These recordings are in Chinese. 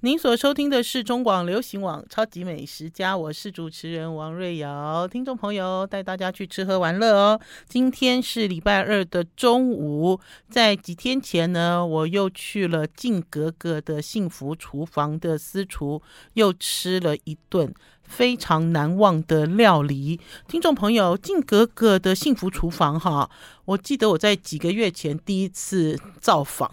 您所收听的是中广流行网《超级美食家》，我是主持人王瑞瑶。听众朋友，带大家去吃喝玩乐哦。今天是礼拜二的中午，在几天前呢，我又去了静格格的幸福厨房的私厨，又吃了一顿非常难忘的料理。听众朋友，静格格的幸福厨房哈，我记得我在几个月前第一次造访。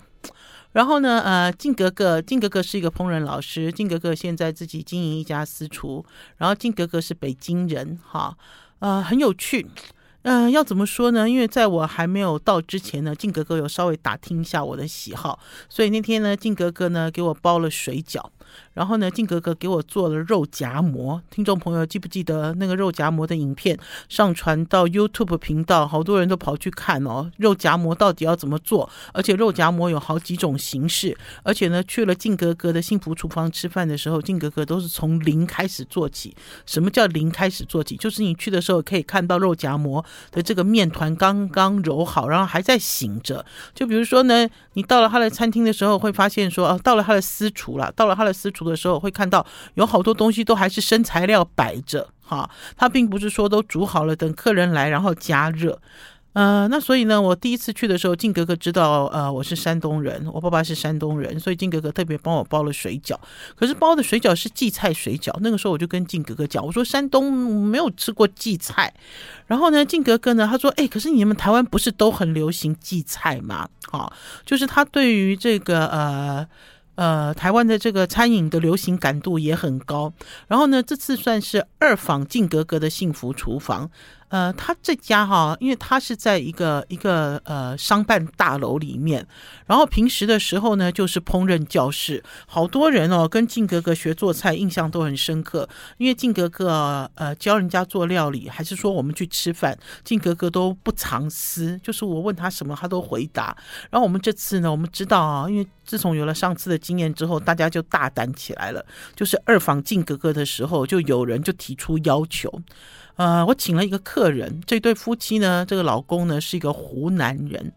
然后呢，呃，静格格，静格格是一个烹饪老师。静格格现在自己经营一家私厨。然后静格格是北京人，哈，呃，很有趣。嗯、要怎么说呢？因为在我还没有到之前呢，靖格格有稍微打听一下我的喜好，所以那天呢，靖格格呢给我包了水饺。然后呢，静格格给我做了肉夹馍。听众朋友记不记得那个肉夹馍的影片上传到 YouTube 频道，好多人都跑去看哦。肉夹馍到底要怎么做？而且肉夹馍有好几种形式。而且呢，去了静格格的幸福厨房吃饭的时候，静格格都是从零开始做起。什么叫零开始做起？就是你去的时候可以看到肉夹馍的这个面团刚刚揉好，然后还在醒着。就比如说呢，你到了他的餐厅的时候，会发现说，哦，到了他的私厨了，到了他的。私厨的时候会看到有好多东西都还是生材料摆着哈，它并不是说都煮好了等客人来然后加热，呃，那所以呢，我第一次去的时候，静格格知道呃我是山东人，我爸爸是山东人，所以静格格特别帮我包了水饺，可是包的水饺是荠菜水饺，那个时候我就跟静格格讲，我说山东没有吃过荠菜，然后呢，静格格呢他说，哎，可是你们台湾不是都很流行荠菜吗？好，就是他对于这个呃。呃，台湾的这个餐饮的流行感度也很高。然后呢，这次算是二访静格格的幸福厨房。呃，他这家哈，因为他是在一个一个呃商办大楼里面，然后平时的时候呢，就是烹饪教室，好多人哦跟静格格学做菜，印象都很深刻。因为静格格呃教人家做料理，还是说我们去吃饭，静格格都不藏私，就是我问他什么，他都回答。然后我们这次呢，我们知道啊，因为自从有了上次的经验之后，大家就大胆起来了，就是二访静格格的时候，就有人就提出要求。呃，我请了一个客人，这对夫妻呢，这个老公呢是一个湖南人，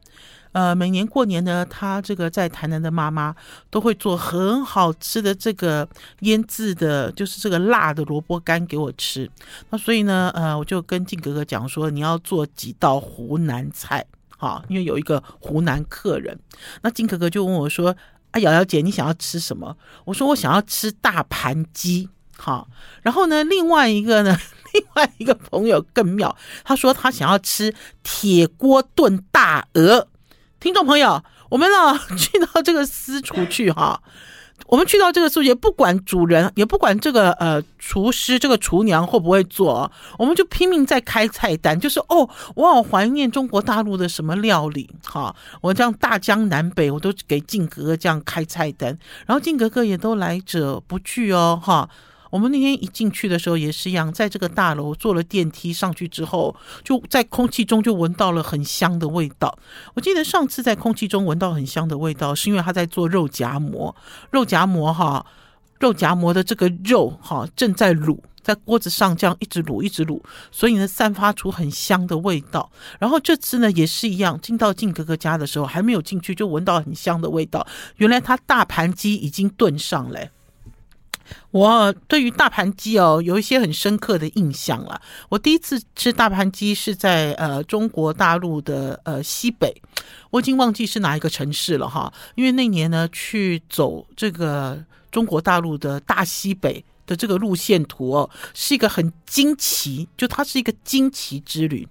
呃，每年过年呢，他这个在台南的妈妈都会做很好吃的这个腌制的，就是这个辣的萝卜干给我吃。那所以呢，呃，我就跟静哥哥讲说，你要做几道湖南菜，好，因为有一个湖南客人。那静哥哥就问我说：“啊，瑶瑶姐，你想要吃什么？”我说：“我想要吃大盘鸡。”好，然后呢，另外一个呢？另外一个朋友更妙，他说他想要吃铁锅炖大鹅。听众朋友，我们呢 去到这个私厨去哈，我们去到这个私厨，不管主人，也不管这个呃厨师、这个厨娘会不会做，我们就拼命在开菜单，就是哦，我好怀念中国大陆的什么料理哈，我这样大江南北我都给靖格格这样开菜单，然后靖格格也都来者不拒哦哈。我们那天一进去的时候也是一样，在这个大楼坐了电梯上去之后，就在空气中就闻到了很香的味道。我记得上次在空气中闻到很香的味道，是因为他在做肉夹馍，肉夹馍哈，肉夹馍的这个肉哈正在卤，在锅子上这样一直卤一直卤，所以呢散发出很香的味道。然后这次呢也是一样，进到静格格家的时候还没有进去就闻到很香的味道，原来他大盘鸡已经炖上了。我对于大盘鸡哦有一些很深刻的印象了。我第一次吃大盘鸡是在呃中国大陆的呃西北，我已经忘记是哪一个城市了哈。因为那年呢去走这个中国大陆的大西北的这个路线图哦，是一个很惊奇，就它是一个惊奇之旅。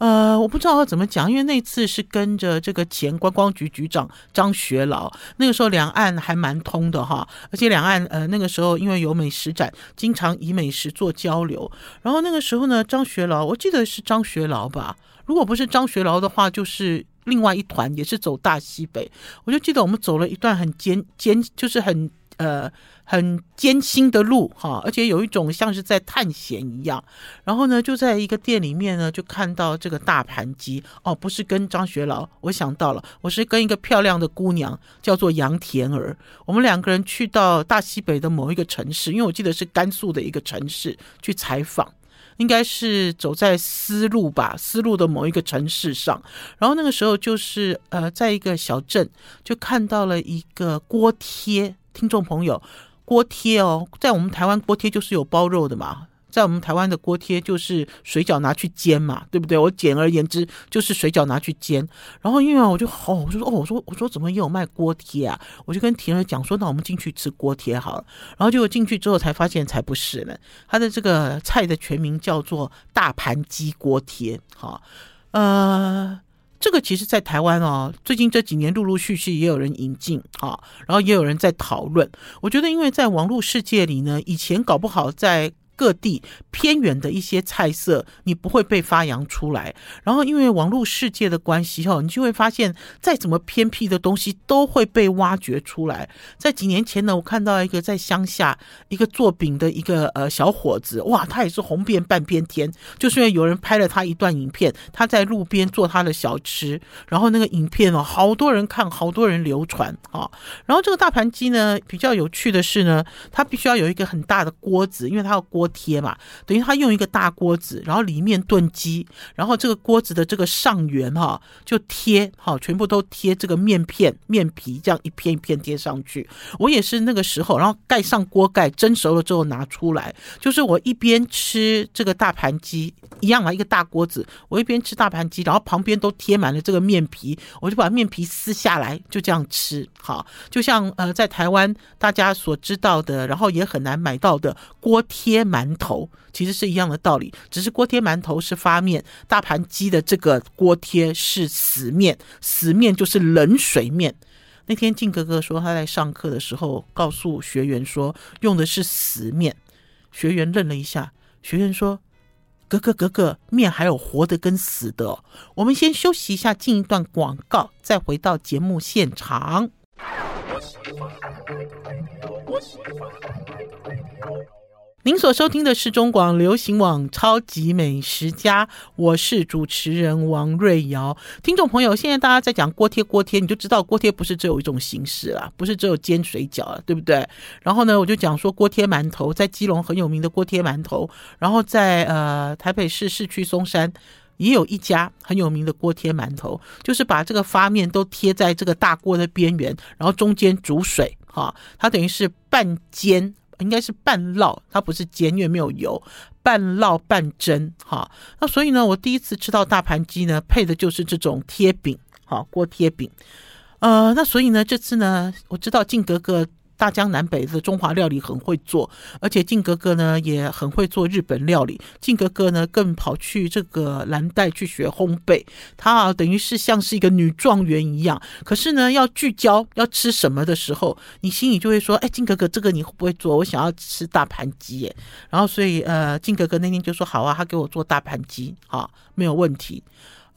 呃，我不知道要怎么讲，因为那次是跟着这个前观光局局长张学劳，那个时候两岸还蛮通的哈，而且两岸呃那个时候因为有美食展，经常以美食做交流。然后那个时候呢，张学劳，我记得是张学劳吧，如果不是张学劳的话，就是另外一团也是走大西北。我就记得我们走了一段很艰艰，就是很。呃，很艰辛的路哈，而且有一种像是在探险一样。然后呢，就在一个店里面呢，就看到这个大盘鸡哦，不是跟张学劳，我想到了，我是跟一个漂亮的姑娘，叫做杨田儿。我们两个人去到大西北的某一个城市，因为我记得是甘肃的一个城市去采访。应该是走在丝路吧，丝路的某一个城市上，然后那个时候就是呃，在一个小镇就看到了一个锅贴听众朋友，锅贴哦，在我们台湾锅贴就是有包肉的嘛。在我们台湾的锅贴就是水饺拿去煎嘛，对不对？我简而言之就是水饺拿去煎。然后因为我就哦，我就说哦，我说我说怎么也有卖锅贴啊？我就跟婷儿讲说，那我们进去吃锅贴好了。然后结果进去之后才发现才不是呢，它的这个菜的全名叫做大盘鸡锅贴。哈，呃，这个其实在台湾哦，最近这几年陆陆续续也有人引进啊，然后也有人在讨论。我觉得因为在网络世界里呢，以前搞不好在。各地偏远的一些菜色，你不会被发扬出来。然后，因为网络世界的关系，哈，你就会发现，再怎么偏僻的东西都会被挖掘出来。在几年前呢，我看到一个在乡下一个做饼的一个呃小伙子，哇，他也是红遍半边天，就是因为有人拍了他一段影片，他在路边做他的小吃，然后那个影片哦，好多人看，好多人流传啊。然后这个大盘鸡呢，比较有趣的是呢，它必须要有一个很大的锅子，因为它要锅。贴嘛，等于他用一个大锅子，然后里面炖鸡，然后这个锅子的这个上缘哈，就贴好，全部都贴这个面片、面皮，这样一片一片贴上去。我也是那个时候，然后盖上锅盖，蒸熟了之后拿出来，就是我一边吃这个大盘鸡，一样啊，一个大锅子，我一边吃大盘鸡，然后旁边都贴满了这个面皮，我就把面皮撕下来，就这样吃。好，就像呃，在台湾大家所知道的，然后也很难买到的锅贴馒馒头其实是一样的道理，只是锅贴馒头是发面，大盘鸡的这个锅贴是死面，死面就是冷水面。那天静哥哥说他在上课的时候告诉学员说用的是死面，学员愣了一下，学员说：“哥哥哥哥，面还有活的跟死的。”我们先休息一下，进一段广告，再回到节目现场。您所收听的是中广流行网《超级美食家》，我是主持人王瑞瑶。听众朋友，现在大家在讲锅贴，锅贴你就知道锅贴不是只有一种形式啦，不是只有煎水饺了，对不对？然后呢，我就讲说锅贴馒头，在基隆很有名的锅贴馒头，然后在呃台北市市区松山也有一家很有名的锅贴馒头，就是把这个发面都贴在这个大锅的边缘，然后中间煮水，哈，它等于是半煎。应该是半烙，它不是煎，因为没有油，半烙半蒸，哈。那所以呢，我第一次吃到大盘鸡呢，配的就是这种贴饼，哈，锅贴饼。呃，那所以呢，这次呢，我知道靖格格。大江南北的中华料理很会做，而且靖格格呢也很会做日本料理。靖格格呢更跑去这个蓝带去学烘焙，他啊等于是像是一个女状元一样。可是呢，要聚焦要吃什么的时候，你心里就会说：“哎，靖格格，这个你会不会做？我想要吃大盘鸡耶。”然后所以呃，靖格格那天就说：“好啊，他给我做大盘鸡，好，没有问题。”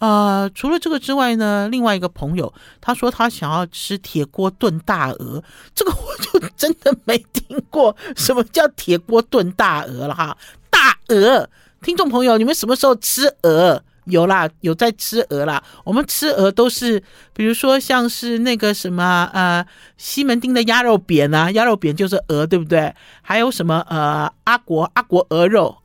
呃，除了这个之外呢，另外一个朋友他说他想要吃铁锅炖大鹅，这个我就真的没听过什么叫铁锅炖大鹅了哈。大鹅，听众朋友，你们什么时候吃鹅？有啦，有在吃鹅啦。我们吃鹅都是，比如说像是那个什么呃西门町的鸭肉扁啊，鸭肉扁就是鹅，对不对？还有什么呃阿国阿国鹅肉。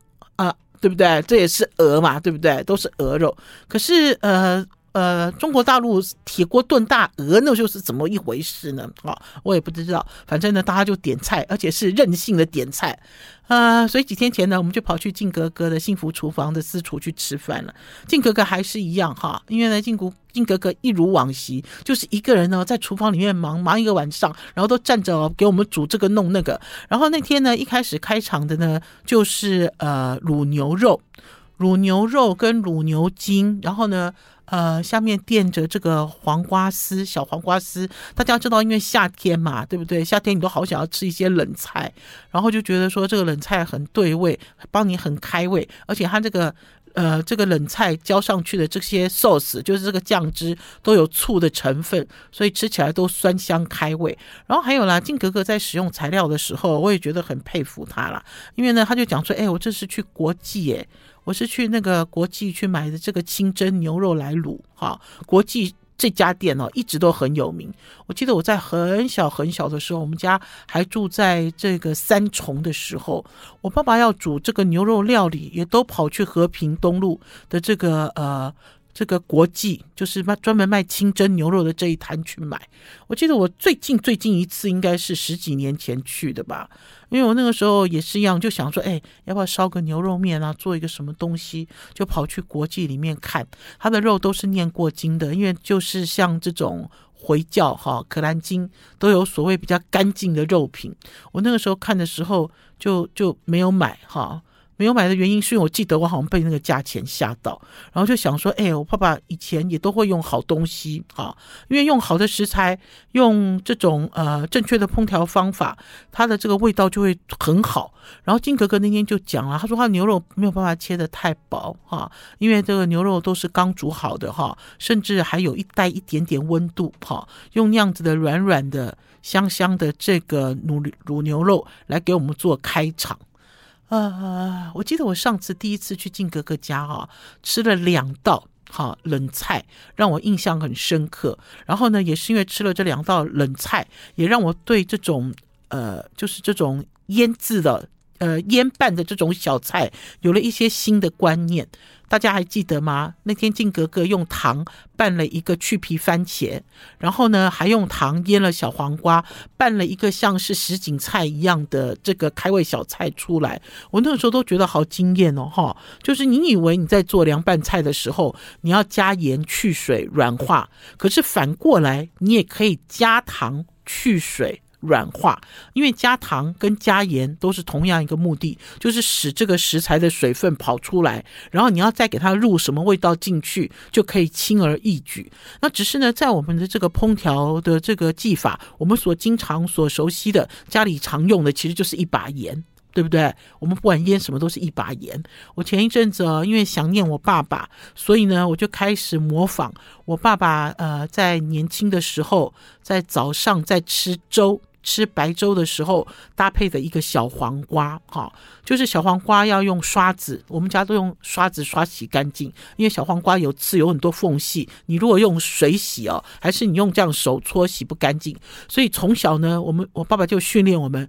对不对？这也是鹅嘛，对不对？都是鹅肉。可是，呃呃，中国大陆铁锅炖大鹅，那就是怎么一回事呢？啊、我也不知道。反正呢，大家就点菜，而且是任性的点菜。啊、呃，所以几天前呢，我们就跑去靖格格的幸福厨房的私厨去吃饭了。靖格格还是一样哈，因为呢，靖格靖格格一如往昔，就是一个人呢在厨房里面忙忙一个晚上，然后都站着给我们煮这个弄那个。然后那天呢，一开始开场的呢，就是呃卤牛肉。卤牛肉跟卤牛筋，然后呢，呃，下面垫着这个黄瓜丝，小黄瓜丝。大家知道，因为夏天嘛，对不对？夏天你都好想要吃一些冷菜，然后就觉得说这个冷菜很对味，帮你很开胃，而且它这个呃这个冷菜浇上去的这些 sauce，就是这个酱汁都有醋的成分，所以吃起来都酸香开胃。然后还有啦，靖格格在使用材料的时候，我也觉得很佩服他啦，因为呢，他就讲说，哎，我这是去国际，耶。我是去那个国际去买的这个清蒸牛肉来卤，哈，国际这家店哦，一直都很有名。我记得我在很小很小的时候，我们家还住在这个三重的时候，我爸爸要煮这个牛肉料理，也都跑去和平东路的这个呃。这个国际就是卖专门卖清真牛肉的这一摊去买。我记得我最近最近一次应该是十几年前去的吧，因为我那个时候也是一样，就想说，哎，要不要烧个牛肉面啊，做一个什么东西，就跑去国际里面看，它的肉都是念过经的，因为就是像这种回教哈、可兰经都有所谓比较干净的肉品。我那个时候看的时候就就没有买哈。没有买的原因是因为我记得我好像被那个价钱吓到，然后就想说，哎，我爸爸以前也都会用好东西啊，因为用好的食材，用这种呃正确的烹调方法，它的这个味道就会很好。然后金格格那天就讲了，他说他牛肉没有办法切得太薄哈，因为这个牛肉都是刚煮好的哈，甚至还有一带一点点温度哈，用那样子的软软的香香的这个卤卤牛肉来给我们做开场。啊，我记得我上次第一次去静哥哥家哈、吃了两道哈、冷菜，让我印象很深刻。然后呢，也是因为吃了这两道冷菜，也让我对这种呃，就是这种腌制的。呃，腌拌的这种小菜有了一些新的观念，大家还记得吗？那天静格格用糖拌了一个去皮番茄，然后呢，还用糖腌了小黄瓜，拌了一个像是什锦菜一样的这个开胃小菜出来。我那个时候都觉得好惊艳哦，哈！就是你以为你在做凉拌菜的时候，你要加盐去水软化，可是反过来你也可以加糖去水。软化，因为加糖跟加盐都是同样一个目的，就是使这个食材的水分跑出来，然后你要再给它入什么味道进去，就可以轻而易举。那只是呢，在我们的这个烹调的这个技法，我们所经常所熟悉的家里常用的，其实就是一把盐，对不对？我们不管腌什么，都是一把盐。我前一阵子，因为想念我爸爸，所以呢，我就开始模仿我爸爸，呃，在年轻的时候，在早上在吃粥。吃白粥的时候搭配的一个小黄瓜，哈，就是小黄瓜要用刷子，我们家都用刷子刷洗干净，因为小黄瓜有刺，有很多缝隙，你如果用水洗哦，还是你用这样手搓洗不干净，所以从小呢，我们我爸爸就训练我们。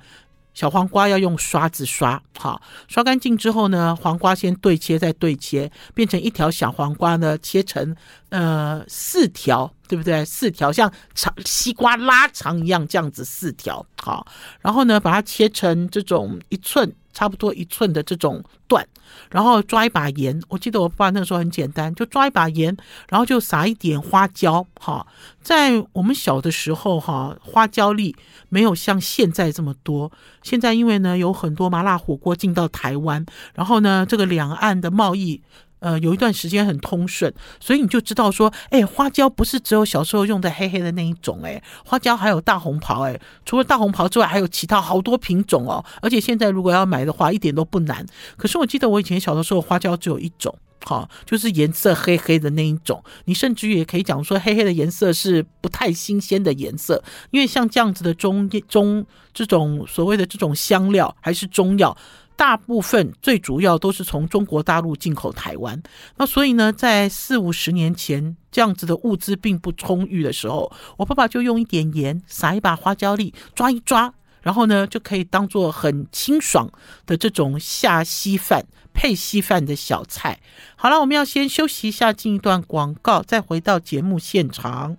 小黄瓜要用刷子刷，好，刷干净之后呢，黄瓜先对切，再对切，变成一条小黄瓜呢，切成呃四条，对不对？四条像长西瓜拉长一样，这样子四条，好，然后呢，把它切成这种一寸。差不多一寸的这种段，然后抓一把盐。我记得我爸那个时候很简单，就抓一把盐，然后就撒一点花椒。哈，在我们小的时候，哈，花椒粒没有像现在这么多。现在因为呢，有很多麻辣火锅进到台湾，然后呢，这个两岸的贸易。呃，有一段时间很通顺，所以你就知道说，哎，花椒不是只有小时候用的黑黑的那一种，哎，花椒还有大红袍，哎，除了大红袍之外，还有其他好多品种哦。而且现在如果要买的话，一点都不难。可是我记得我以前小的时候，花椒只有一种，好，就是颜色黑黑的那一种。你甚至也可以讲说，黑黑的颜色是不太新鲜的颜色，因为像这样子的中中这种所谓的这种香料还是中药。大部分最主要都是从中国大陆进口台湾，那所以呢，在四五十年前这样子的物资并不充裕的时候，我爸爸就用一点盐，撒一把花椒粒，抓一抓，然后呢就可以当做很清爽的这种下稀饭配稀饭的小菜。好了，我们要先休息一下，进一段广告，再回到节目现场。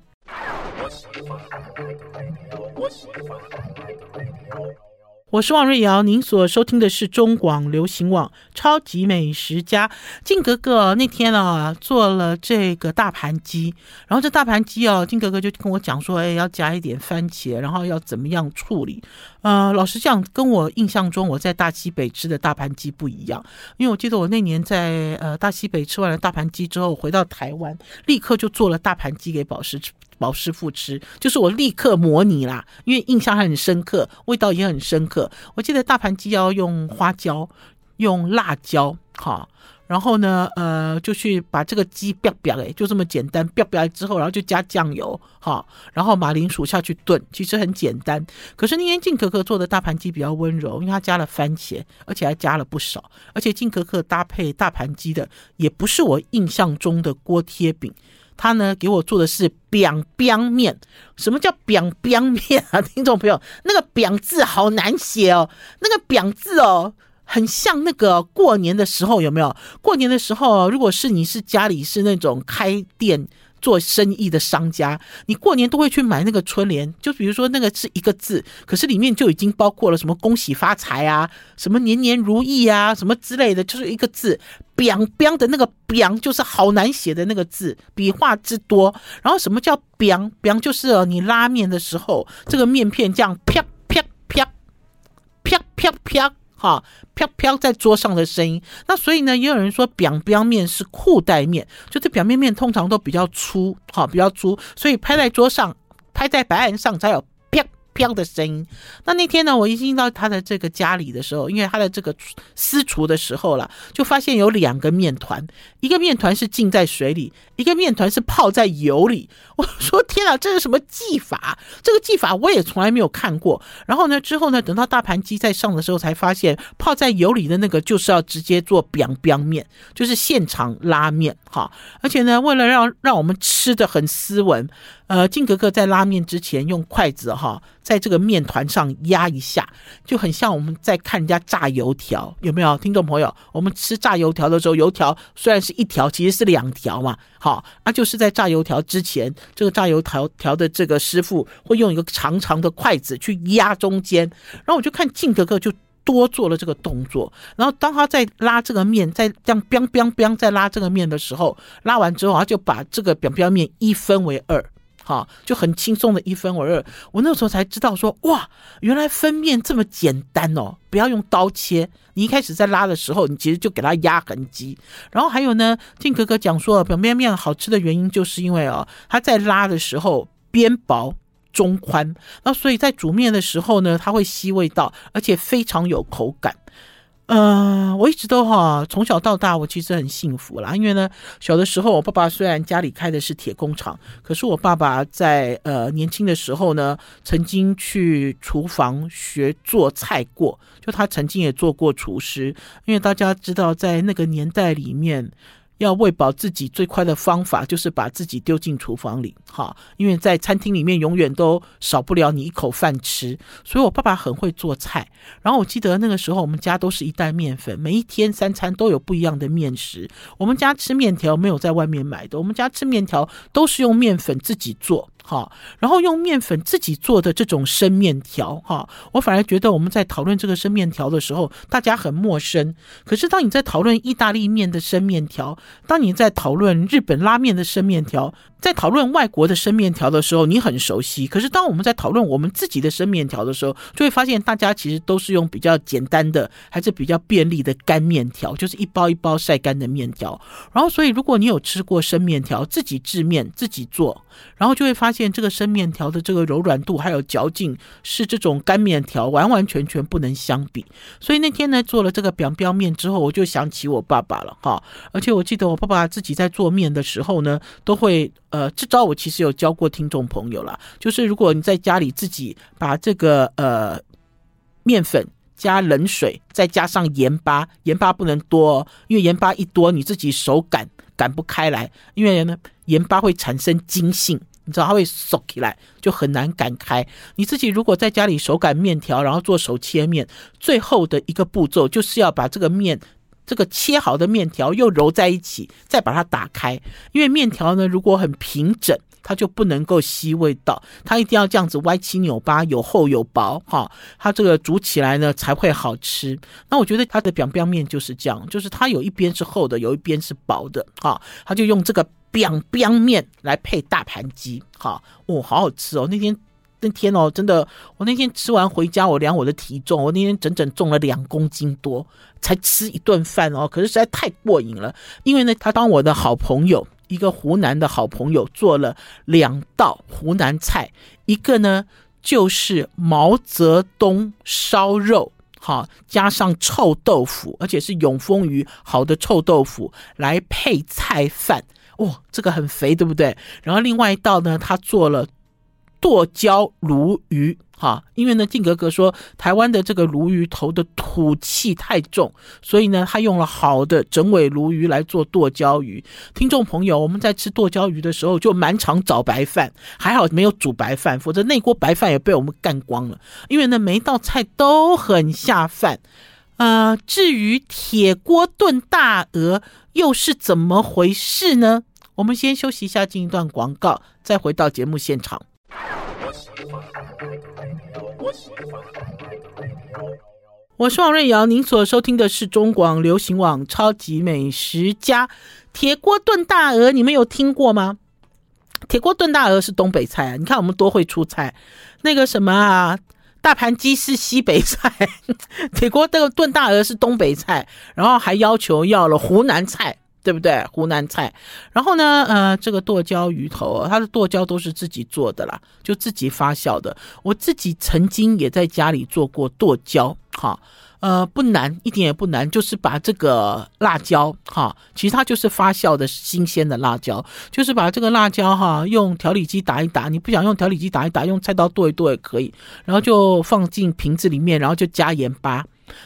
我是王瑞瑶，您所收听的是中广流行网超级美食家静格格。那天啊，做了这个大盘鸡，然后这大盘鸡哦，静格格就跟我讲说，哎，要加一点番茄，然后要怎么样处理？呃，老实讲，跟我印象中我在大西北吃的大盘鸡不一样，因为我记得我那年在呃大西北吃完了大盘鸡之后，回到台湾，立刻就做了大盘鸡给宝石吃。宝师傅吃，就是我立刻模拟啦，因为印象还很深刻，味道也很深刻。我记得大盘鸡要用花椒、用辣椒，哈，然后呢，呃，就去把这个鸡煸煸，哎，就这么简单，煸煸之后，然后就加酱油，哈，然后马铃薯下去炖，其实很简单。可是那天静格格做的大盘鸡比较温柔，因为它加了番茄，而且还加了不少，而且静格格搭配大盘鸡的也不是我印象中的锅贴饼。他呢，给我做的是 biang biang 面。什么叫 biang biang 面啊？听众朋友，那个 biang 字好难写哦，那个 biang 字哦。很像那个过年的时候，有没有？过年的时候，如果是你是家里是那种开店。做生意的商家，你过年都会去买那个春联，就比如说那个是一个字，可是里面就已经包括了什么恭喜发财啊，什么年年如意啊，什么之类的，就是一个字，biang biang 的那个 biang 就是好难写的那个字，笔画之多。然后什么叫 biang biang 就是你拉面的时候，这个面片这样啪啪啪啪啪啪。哈，飘飘在桌上的声音。那所以呢，也有人说表表面是裤带面，就这表面面通常都比较粗，哈，比较粗，所以拍在桌上，拍在白案上才有。飘的声音。那那天呢，我一进到他的这个家里的时候，因为他的这个私厨的时候了，就发现有两个面团，一个面团是浸在水里，一个面团是泡在油里。我说天啊，这是什么技法？这个技法我也从来没有看过。然后呢，之后呢，等到大盘鸡在上的时候，才发现泡在油里的那个就是要直接做 biang biang 面，就是现场拉面哈。而且呢，为了让让我们吃的很斯文。呃，靖格格在拉面之前用筷子哈，在这个面团上压一下，就很像我们在看人家炸油条，有没有？听众朋友，我们吃炸油条的时候，油条虽然是一条，其实是两条嘛。好，那就是在炸油条之前，这个炸油条条的这个师傅会用一个长长的筷子去压中间，然后我就看靖哥哥就多做了这个动作，然后当他在拉这个面，在这样 biang biang biang 在拉这个面的时候，拉完之后，他就把这个表表面一分为二。啊，就很轻松的一分为二。我那时候才知道说，哇，原来分面这么简单哦！不要用刀切，你一开始在拉的时候，你其实就给它压痕迹。然后还有呢，靖格格讲说，表面面好吃的原因就是因为哦，它在拉的时候边薄中宽，那所以在煮面的时候呢，它会吸味道，而且非常有口感。嗯、我一直都哈，从小到大我其实很幸福啦，因为呢，小的时候我爸爸虽然家里开的是铁工厂，可是我爸爸在呃年轻的时候呢，曾经去厨房学做菜过，就他曾经也做过厨师，因为大家知道在那个年代里面。要喂饱自己最快的方法就是把自己丢进厨房里，哈，因为在餐厅里面永远都少不了你一口饭吃，所以我爸爸很会做菜。然后我记得那个时候我们家都是一袋面粉，每一天三餐都有不一样的面食。我们家吃面条没有在外面买的，我们家吃面条都是用面粉自己做。好，然后用面粉自己做的这种生面条，哈，我反而觉得我们在讨论这个生面条的时候，大家很陌生。可是当你在讨论意大利面的生面条，当你在讨论日本拉面的生面条，在讨论外国的生面条的时候，你很熟悉。可是当我们在讨论我们自己的生面条的时候，就会发现大家其实都是用比较简单的，还是比较便利的干面条，就是一包一包晒干的面条。然后，所以如果你有吃过生面条，自己制面自己做，然后就会发现。这个生面条的这个柔软度还有嚼劲，是这种干面条完完全全不能相比。所以那天呢，做了这个表标面之后，我就想起我爸爸了哈。而且我记得我爸爸自己在做面的时候呢，都会呃，这招我其实有教过听众朋友了，就是如果你在家里自己把这个呃面粉加冷水，再加上盐巴，盐巴不能多哦，因为盐巴一多，你自己手擀擀不开来，因为呢盐巴会产生筋性。你知道它会缩起来，就很难擀开。你自己如果在家里手擀面条，然后做手切面，最后的一个步骤就是要把这个面，这个切好的面条又揉在一起，再把它打开。因为面条呢，如果很平整，它就不能够吸味道，它一定要这样子歪七扭八，有厚有薄，哈，它这个煮起来呢才会好吃。那我觉得它的 biang biang 面就是这样，就是它有一边是厚的，有一边是薄的，哈，它就用这个。Biang biang 面来配大盘鸡，好哦，好好吃哦！那天那天哦，真的，我那天吃完回家，我量我的体重，我那天整整重了两公斤多，才吃一顿饭哦。可是实在太过瘾了，因为呢，他当我的好朋友，一个湖南的好朋友做了两道湖南菜，一个呢就是毛泽东烧肉，好加上臭豆腐，而且是永丰鱼好的臭豆腐来配菜饭。哦，这个很肥，对不对？然后另外一道呢，他做了剁椒鲈鱼，哈，因为呢，靖格格说台湾的这个鲈鱼头的土气太重，所以呢，他用了好的整尾鲈鱼来做剁椒鱼。听众朋友，我们在吃剁椒鱼的时候就满场找白饭，还好没有煮白饭，否则那锅白饭也被我们干光了。因为呢，每一道菜都很下饭。呃，至于铁锅炖大鹅又是怎么回事呢？我们先休息一下，进一段广告，再回到节目现场。我是王瑞瑶，您所收听的是中广流行网《超级美食家》。铁锅炖大鹅，你们有听过吗？铁锅炖大鹅是东北菜啊！你看我们多会出菜。那个什么啊，大盘鸡是西北菜，铁锅炖炖大鹅是东北菜，然后还要求要了湖南菜。对不对？湖南菜，然后呢，呃，这个剁椒鱼头，它的剁椒都是自己做的啦，就自己发酵的。我自己曾经也在家里做过剁椒，哈，呃，不难，一点也不难，就是把这个辣椒，哈，其实它就是发酵的新鲜的辣椒，就是把这个辣椒，哈，用调理机打一打，你不想用调理机打一打，用菜刀剁一剁也可以，然后就放进瓶子里面，然后就加盐巴。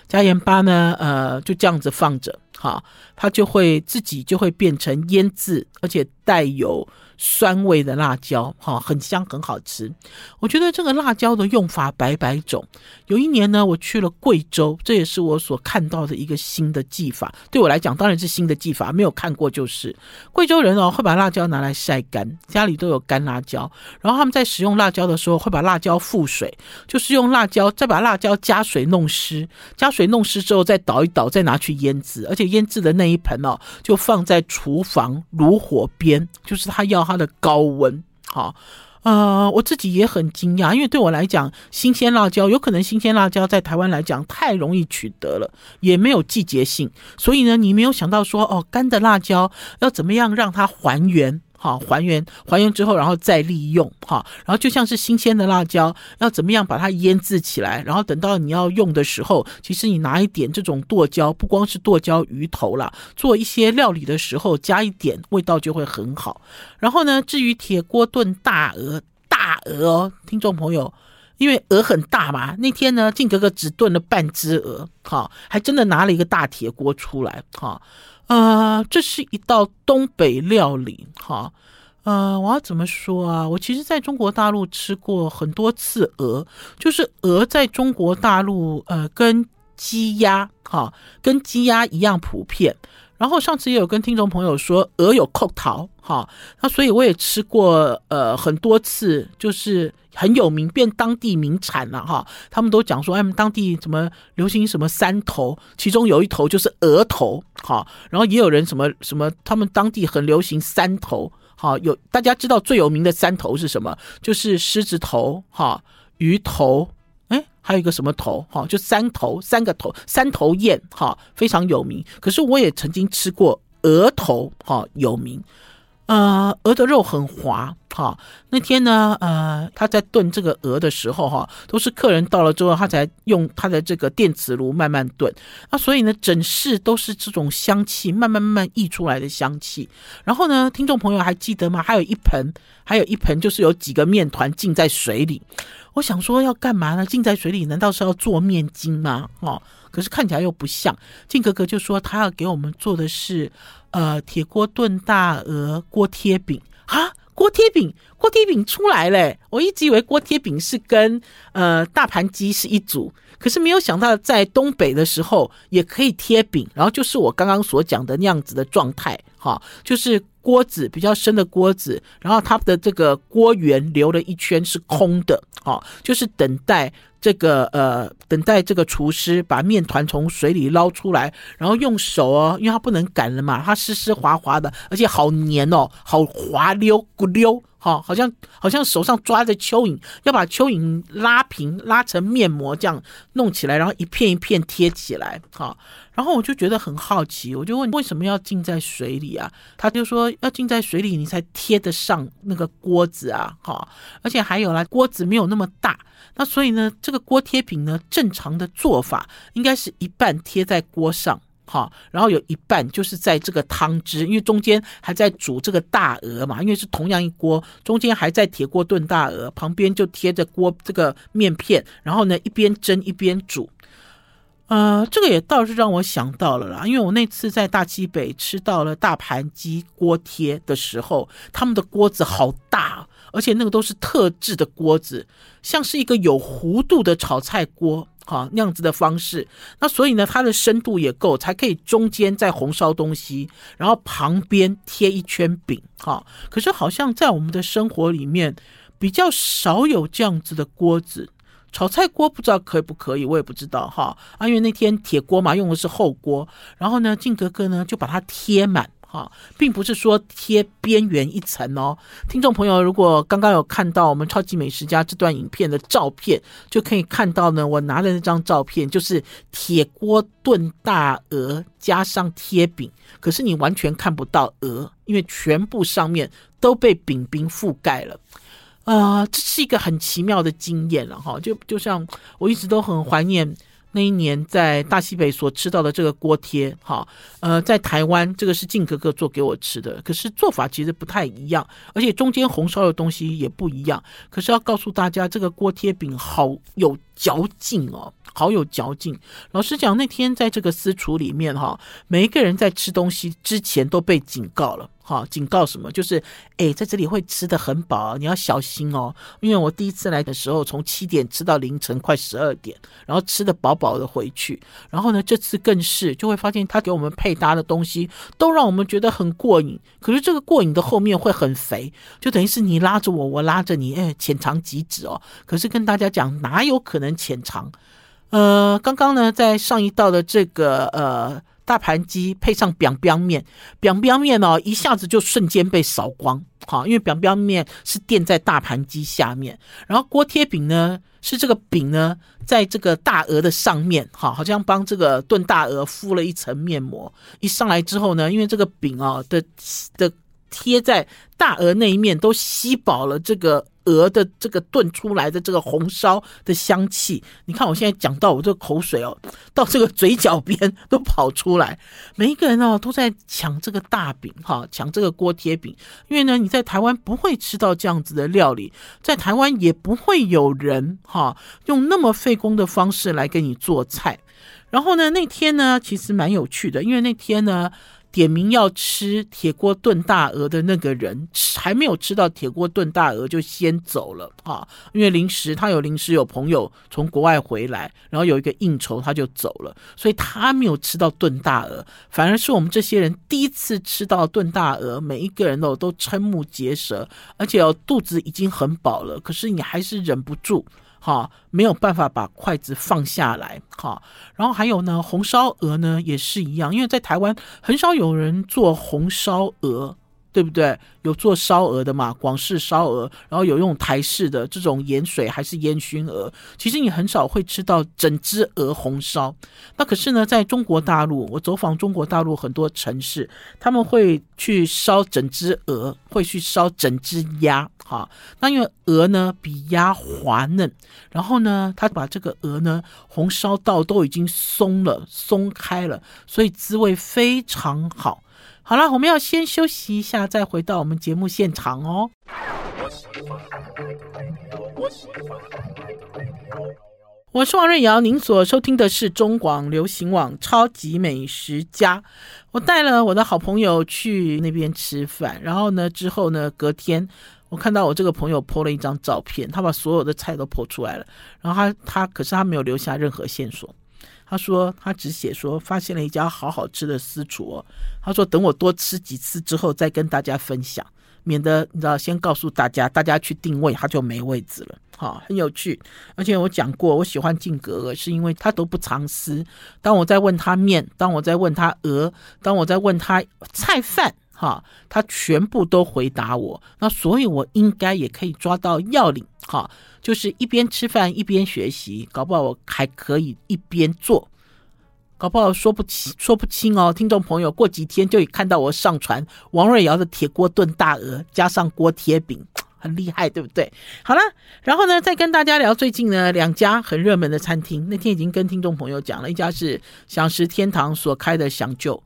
加盐巴呢，呃，就这样子放着，哈，它就会自己就会变成腌制，而且带有。酸味的辣椒，哈，很香，很好吃。我觉得这个辣椒的用法百百种。有一年呢，我去了贵州，这也是我所看到的一个新的技法。对我来讲，当然是新的技法，没有看过就是。贵州人哦，会把辣椒拿来晒干，家里都有干辣椒。然后他们在使用辣椒的时候，会把辣椒覆水，就是用辣椒再把辣椒加水弄湿，加水弄湿之后再倒一倒，再拿去腌制。而且腌制的那一盆哦，就放在厨房炉火边，就是他要。它的高温，好，呃，我自己也很惊讶，因为对我来讲，新鲜辣椒有可能新鲜辣椒在台湾来讲太容易取得了，也没有季节性，所以呢，你没有想到说，哦，干的辣椒要怎么样让它还原。好，还原还原之后，然后再利用哈，然后就像是新鲜的辣椒，要怎么样把它腌制起来，然后等到你要用的时候，其实你拿一点这种剁椒，不光是剁椒鱼头啦，做一些料理的时候加一点，味道就会很好。然后呢，至于铁锅炖大鹅，大鹅哦，听众朋友，因为鹅很大嘛，那天呢，靖格格只炖了半只鹅，哈，还真的拿了一个大铁锅出来，哈。呃，这是一道东北料理，哈，呃，我要怎么说啊？我其实在中国大陆吃过很多次鹅，就是鹅在中国大陆，呃，跟鸡鸭，哈，跟鸡鸭一样普遍。然后上次也有跟听众朋友说，鹅有扣桃，哈，那所以我也吃过，呃，很多次，就是。很有名，变当地名产了哈。他们都讲说，他们当地怎么流行什么三头，其中有一头就是鹅头，哈。然后也有人什么什么，他们当地很流行三头，哈。有大家知道最有名的三头是什么？就是狮子头，哈，鱼头，还有一个什么头，哈，就三头，三个头，三头雁，哈，非常有名。可是我也曾经吃过鹅头，哈，有名。呃，鹅的肉很滑，哈。那天呢，呃，他在炖这个鹅的时候，哈，都是客人到了之后，他才用他的这个电磁炉慢慢炖。那所以呢，整室都是这种香气，慢慢慢慢溢出来的香气。然后呢，听众朋友还记得吗？还有一盆，还有一盆，就是有几个面团浸在水里。我想说要干嘛呢？浸在水里，难道是要做面筋吗？哦，可是看起来又不像。靖哥哥就说他要给我们做的是。呃，铁锅炖大鹅锅贴饼啊，锅贴饼，锅贴饼出来嘞。我一直以为锅贴饼是跟呃大盘鸡是一组，可是没有想到在东北的时候也可以贴饼，然后就是我刚刚所讲的那样子的状态，哈，就是锅子比较深的锅子，然后它的这个锅缘留了一圈是空的，哦，就是等待。这个呃，等待这个厨师把面团从水里捞出来，然后用手哦，因为它不能擀了嘛，它湿湿滑滑的，而且好黏哦，好滑溜咕溜，哈，好像好像手上抓着蚯蚓，要把蚯蚓拉平，拉成面膜这样弄起来，然后一片一片贴起来，哈。然后我就觉得很好奇，我就问为什么要浸在水里啊？他就说要浸在水里，你才贴得上那个锅子啊，哈。而且还有啦，锅子没有那么大，那所以呢，这个锅贴饼呢，正常的做法应该是一半贴在锅上，哈，然后有一半就是在这个汤汁，因为中间还在煮这个大鹅嘛，因为是同样一锅，中间还在铁锅炖大鹅，旁边就贴着锅这个面片，然后呢一边蒸一边煮。呃，这个也倒是让我想到了啦，因为我那次在大西北吃到了大盘鸡锅贴的时候，他们的锅子好大，而且那个都是特制的锅子，像是一个有弧度的炒菜锅，哈，那样子的方式。那所以呢，它的深度也够，才可以中间再红烧东西，然后旁边贴一圈饼，哈。可是好像在我们的生活里面比较少有这样子的锅子。炒菜锅不知道可以不可以，我也不知道哈。啊，因为那天铁锅嘛，用的是厚锅，然后呢，静格格呢就把它贴满哈，并不是说贴边缘一层哦。听众朋友，如果刚刚有看到我们超级美食家这段影片的照片，就可以看到呢，我拿的那张照片就是铁锅炖大鹅加上贴饼，可是你完全看不到鹅，因为全部上面都被饼饼覆盖了。啊、这是一个很奇妙的经验了哈，就就像我一直都很怀念那一年在大西北所吃到的这个锅贴哈，呃，在台湾这个是静哥哥做给我吃的，可是做法其实不太一样，而且中间红烧的东西也不一样。可是要告诉大家，这个锅贴饼好有嚼劲哦，好有嚼劲。老实讲，那天在这个私厨里面哈，每一个人在吃东西之前都被警告了。好，警告什么？就是，哎，在这里会吃得很饱，你要小心哦。因为我第一次来的时候，从七点吃到凌晨快十二点，然后吃得饱饱的回去。然后呢，这次更是就会发现他给我们配搭的东西都让我们觉得很过瘾。可是这个过瘾的后面会很肥，就等于是你拉着我，我拉着你，哎，浅尝即止哦。可是跟大家讲，哪有可能浅尝？呃，刚刚呢，在上一道的这个呃。大盘鸡配上扁扁面扁扁面哦，一下子就瞬间被扫光，好，因为扁扁面是垫在大盘鸡下面，然后锅贴饼呢是这个饼呢在这个大鹅的上面，好，好像帮这个炖大鹅敷了一层面膜。一上来之后呢，因为这个饼啊的的贴在大鹅那一面都吸饱了这个。鹅的这个炖出来的这个红烧的香气，你看我现在讲到我这个口水哦，到这个嘴角边都跑出来。每一个人哦都在抢这个大饼哈，抢这个锅贴饼，因为呢你在台湾不会吃到这样子的料理，在台湾也不会有人哈用那么费工的方式来给你做菜。然后呢那天呢其实蛮有趣的，因为那天呢。点名要吃铁锅炖大鹅的那个人，还没有吃到铁锅炖大鹅就先走了啊！因为临时他有临时有朋友从国外回来，然后有一个应酬他就走了，所以他没有吃到炖大鹅，反而是我们这些人第一次吃到炖大鹅，每一个人哦都瞠目结舌，而且哦肚子已经很饱了，可是你还是忍不住。哈，没有办法把筷子放下来。哈，然后还有呢，红烧鹅呢也是一样，因为在台湾很少有人做红烧鹅。对不对？有做烧鹅的嘛？广式烧鹅，然后有用台式的这种盐水还是烟熏鹅。其实你很少会吃到整只鹅红烧。那可是呢，在中国大陆，我走访中国大陆很多城市，他们会去烧整只鹅，会去烧整只鸭。哈，那因为鹅呢比鸭滑嫩，然后呢，他把这个鹅呢红烧到都已经松了、松开了，所以滋味非常好。好了，我们要先休息一下，再回到我们节目现场哦。我是王瑞瑶，您所收听的是中广流行网《超级美食家》。我带了我的好朋友去那边吃饭，然后呢，之后呢，隔天我看到我这个朋友 po 了一张照片，他把所有的菜都 po 出来了，然后他他可是他没有留下任何线索。他说：“他只写说发现了一家好好吃的私厨。他说等我多吃几次之后再跟大家分享，免得你知道先告诉大家，大家去定位他就没位置了。好，很有趣。而且我讲过，我喜欢静格格，是因为他都不藏私。当我在问他面，当我在问他鹅，当我在问他菜饭，哈，他全部都回答我。那所以，我应该也可以抓到要领，哈。”就是一边吃饭一边学习，搞不好我还可以一边做，搞不好说不清说不清哦。听众朋友，过几天就可以看到我上传王瑞瑶的铁锅炖大鹅，加上锅贴饼，很厉害，对不对？好了，然后呢，再跟大家聊最近呢两家很热门的餐厅。那天已经跟听众朋友讲了，一家是饗食天堂所开的享就，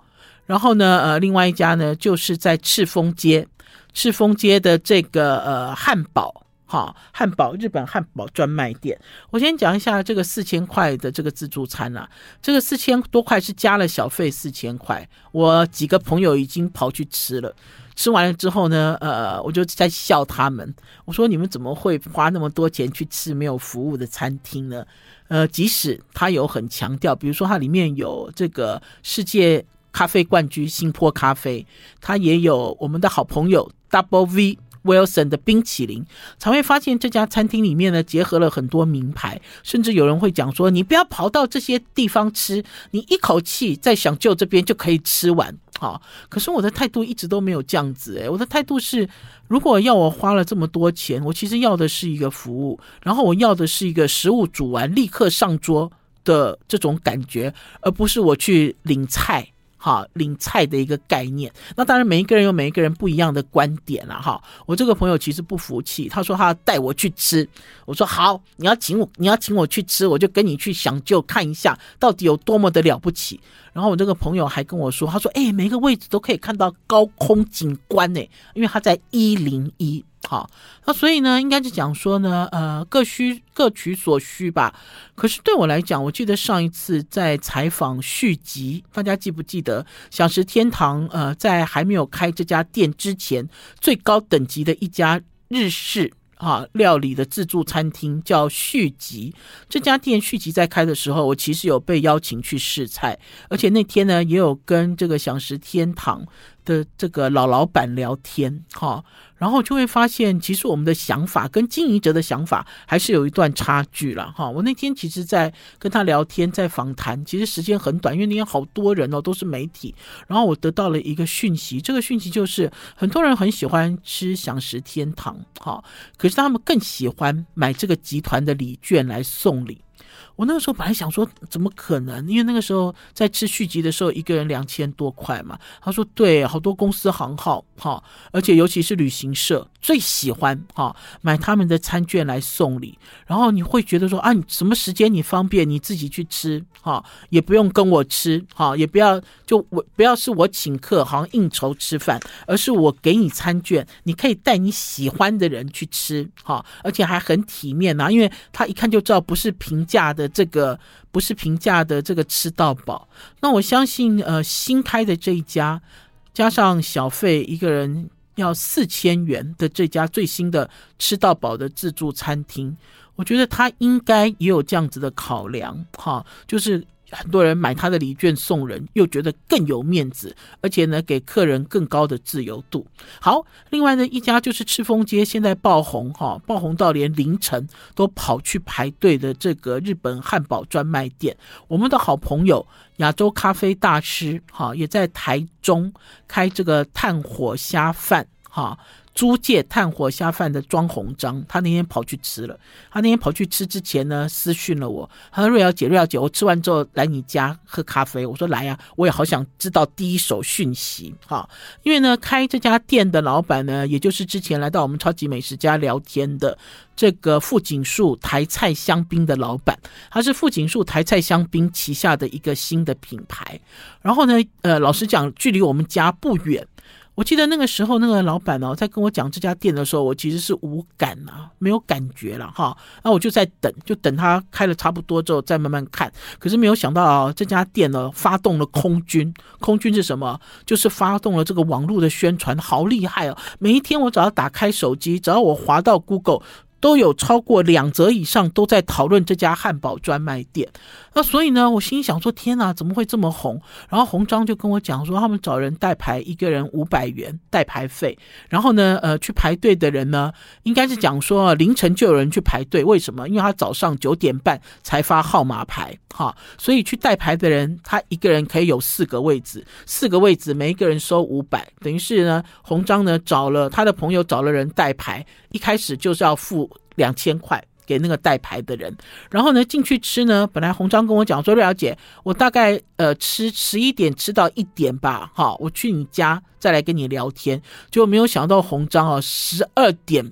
然后呢，呃，另外一家呢就是在赤峰街，赤峰街的这个呃汉堡。哈，汉堡日本汉堡专卖店。我先讲一下这个四千块的这个自助餐啊，这个四千多块是加了小费四千块。我几个朋友已经跑去吃了，吃完了之后呢，呃，我就在笑他们，我说你们怎么会花那么多钱去吃没有服务的餐厅呢？呃，即使它有很强调，比如说它里面有这个世界咖啡冠军星坡咖啡，它也有我们的好朋友 Double V Wilson 的冰淇淋，才会发现这家餐厅里面呢，结合了很多名牌，甚至有人会讲说，你不要跑到这些地方吃，你一口气在享就这边就可以吃完。好，可是我的态度一直都没有这样子诶，我的态度是，如果要我花了这么多钱，我其实要的是一个服务，然后我要的是一个食物煮完立刻上桌的这种感觉，而不是我去领菜。好，领菜的一个概念。那当然，每一个人有每一个人不一样的观点了哈。我这个朋友其实不服气，他说他带我去吃。我说好，你要请我，你要请我去吃，我就跟你去享就看一下到底有多么的了不起。然后我这个朋友还跟我说，他说哎，每个位置都可以看到高空景观呢，因为他在一零一。好，那所以呢，应该是讲说呢，呃，各需各取所需吧。可是对我来讲，我记得上一次在采访续集，大家记不记得小食天堂？呃，在还没有开这家店之前，最高等级的一家日式啊料理的自助餐厅叫续集。这家店续集在开的时候，我其实有被邀请去试菜，而且那天呢，也有跟这个享食天堂的这个老老板聊天，哈。然后就会发现，其实我们的想法跟经营者的想法还是有一段差距了哈。我那天其实，在跟他聊天，在访谈，其实时间很短，因为那天好多人哦，都是媒体。然后我得到了一个讯息，这个讯息就是很多人很喜欢吃享食天堂，哈，可是他们更喜欢买这个集团的礼券来送礼。我那个时候本来想说，怎么可能？因为那个时候在吃续集的时候，一个人两千多块嘛。他说对，好多公司行号哈，而且尤其是旅行社最喜欢哈买他们的餐券来送礼。然后你会觉得说啊，你什么时间你方便你自己去吃哈，也不用跟我吃哈，也不要就我不要是我请客，好像应酬吃饭，而是我给你餐券，你可以带你喜欢的人去吃哈，而且还很体面呐，因为他一看就知道不是平价的。这个不是平价的，这个吃到饱。那我相信，呃，新开的这一家，加上小费，一个人要四千元的这家最新的吃到饱的自助餐厅，我觉得他应该也有这样子的考量，哈，就是。很多人买他的礼券送人，又觉得更有面子，而且呢，给客人更高的自由度。好，另外呢，一家就是赤峰街现在爆红哈，爆红到连凌晨都跑去排队的这个日本汉堡专卖店。我们的好朋友亚洲咖啡大师哈，也在台中开这个炭火虾饭哈。租借炭火下饭的庄鸿章，他那天跑去吃了。他那天跑去吃之前呢，私讯了我，他说：“瑞瑶姐，瑞瑶姐，我吃完之后来你家喝咖啡。”我说：“来呀，我也好想知道第一手讯息哈。”因为呢，开这家店的老板呢，也就是之前来到我们超级美食家聊天的这个富锦树台菜香槟的老板，他是富锦树台菜香槟旗下的一个新的品牌。然后呢，呃，老实讲，距离我们家不远。我记得那个时候，那个老板哦，在跟我讲这家店的时候，我其实是无感啊，没有感觉了哈。那我就在等，就等他开了差不多之后再慢慢看。可是没有想到啊，这家店呢，发动了空军。空军是什么？就是发动了这个网络的宣传，好厉害哦！每一天我只要打开手机，只要我滑到 Google。都有超过两折以上都在讨论这家汉堡专卖店，那所以呢，我心想说：天哪，怎么会这么红？然后红章就跟我讲说，他们找人代排，一个人五百元代排费。然后呢，呃，去排队的人呢，应该是讲说凌晨就有人去排队，为什么？因为他早上九点半才发号码牌，哈，所以去代排的人，他一个人可以有四个位置，四个位置每一个人收五百，等于是呢，红章呢找了他的朋友找了人代排，一开始就是要付。两千块给那个带牌的人，然后呢，进去吃呢，本来红章跟我讲说，瑞瑶姐，我大概呃吃十一点吃到一点吧，哈，我去你家再来跟你聊天，就没有想到红章啊，十二点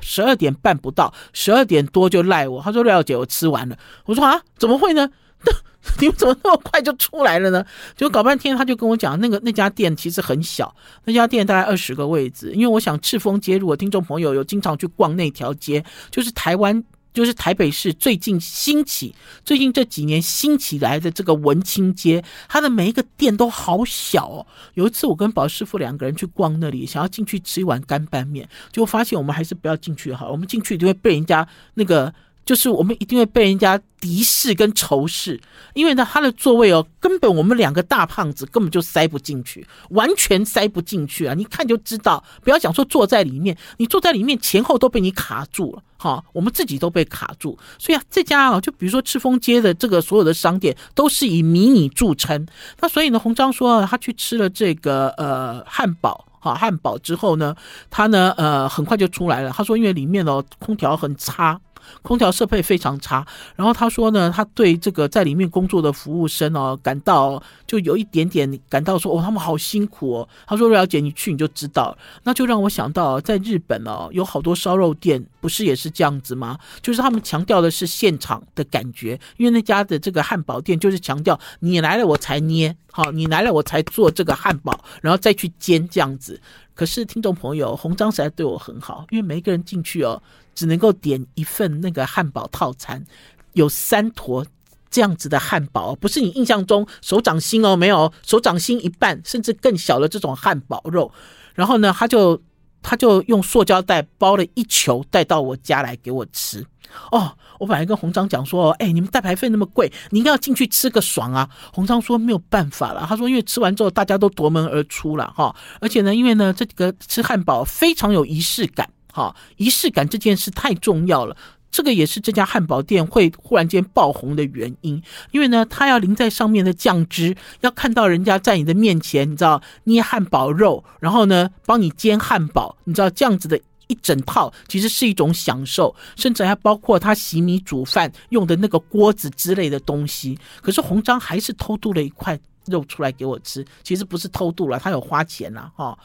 十二点半不到，十二点多就赖我，他说瑞瑶姐，我吃完了，我说啊，怎么会呢？你们怎么那么快就出来了呢？就搞半天，他就跟我讲，那个那家店其实很小，那家店大概二十个位置。因为我想赤峰街，如果听众朋友有经常去逛那条街，就是台湾。就是台北市最近兴起，最近这几年兴起来的这个文青街，它的每一个店都好小哦。有一次我跟宝师傅两个人去逛那里，想要进去吃一碗干拌面，就发现我们还是不要进去好，我们进去就会被人家那个。就是我们一定会被人家敌视跟仇视，因为呢，他的座位哦，根本我们两个大胖子根本就塞不进去，完全塞不进去啊！你看就知道，不要讲说坐在里面，你坐在里面前后都被你卡住了，哈，我们自己都被卡住。所以啊，这家啊，就比如说赤峰街的这个所有的商店都是以迷你著称。那所以呢，洪章说他去吃了这个呃汉堡，哈，汉堡之后呢，他呢呃很快就出来了。他说因为里面哦空调很差。空调设备非常差，然后他说呢，他对这个在里面工作的服务生哦，感到就有一点点感到说哦，他们好辛苦哦。他说：“芮小姐，你去你就知道。”那就让我想到，在日本哦，有好多烧肉店，不是也是这样子吗？就是他们强调的是现场的感觉，因为那家的这个汉堡店就是强调你来了我才捏，好，你来了我才做这个汉堡，然后再去煎这样子。可是听众朋友，红章实在对我很好，因为每一个人进去哦，只能够点一份那个汉堡套餐，有三坨这样子的汉堡，不是你印象中手掌心哦，没有手掌心一半，甚至更小的这种汉堡肉。然后呢，他就他就用塑胶袋包了一球带到我家来给我吃。哦，我本来跟红章讲说，哎，你们带牌费那么贵，你应该要进去吃个爽啊。红章说没有办法了，他说因为吃完之后大家都夺门而出了哈，而且呢，因为呢这个吃汉堡非常有仪式感好，仪式感这件事太重要了，这个也是这家汉堡店会忽然间爆红的原因，因为呢，他要淋在上面的酱汁，要看到人家在你的面前，你知道捏汉堡肉，然后呢帮你煎汉堡，你知道这样子的。一整套其实是一种享受，甚至还包括他洗米煮饭用的那个锅子之类的东西。可是红章还是偷渡了一块肉出来给我吃，其实不是偷渡了，他有花钱了哈。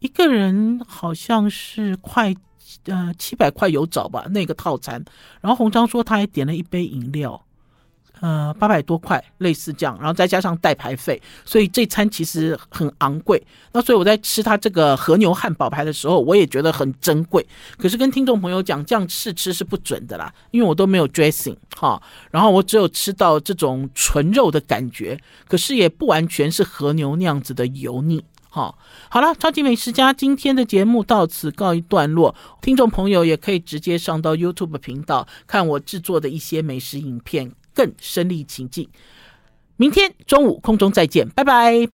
一个人好像是快呃七百块有找吧那个套餐，然后红章说他还点了一杯饮料。呃，八百多块，类似这样，然后再加上代牌费，所以这餐其实很昂贵。那所以我在吃他这个和牛汉堡排的时候，我也觉得很珍贵。可是跟听众朋友讲，这样试吃是不准的啦，因为我都没有 dressing 哈，然后我只有吃到这种纯肉的感觉，可是也不完全是和牛那样子的油腻哈。好了，超级美食家今天的节目到此告一段落，听众朋友也可以直接上到 YouTube 频道看我制作的一些美食影片。更身临其境。明天中午空中再见，拜拜。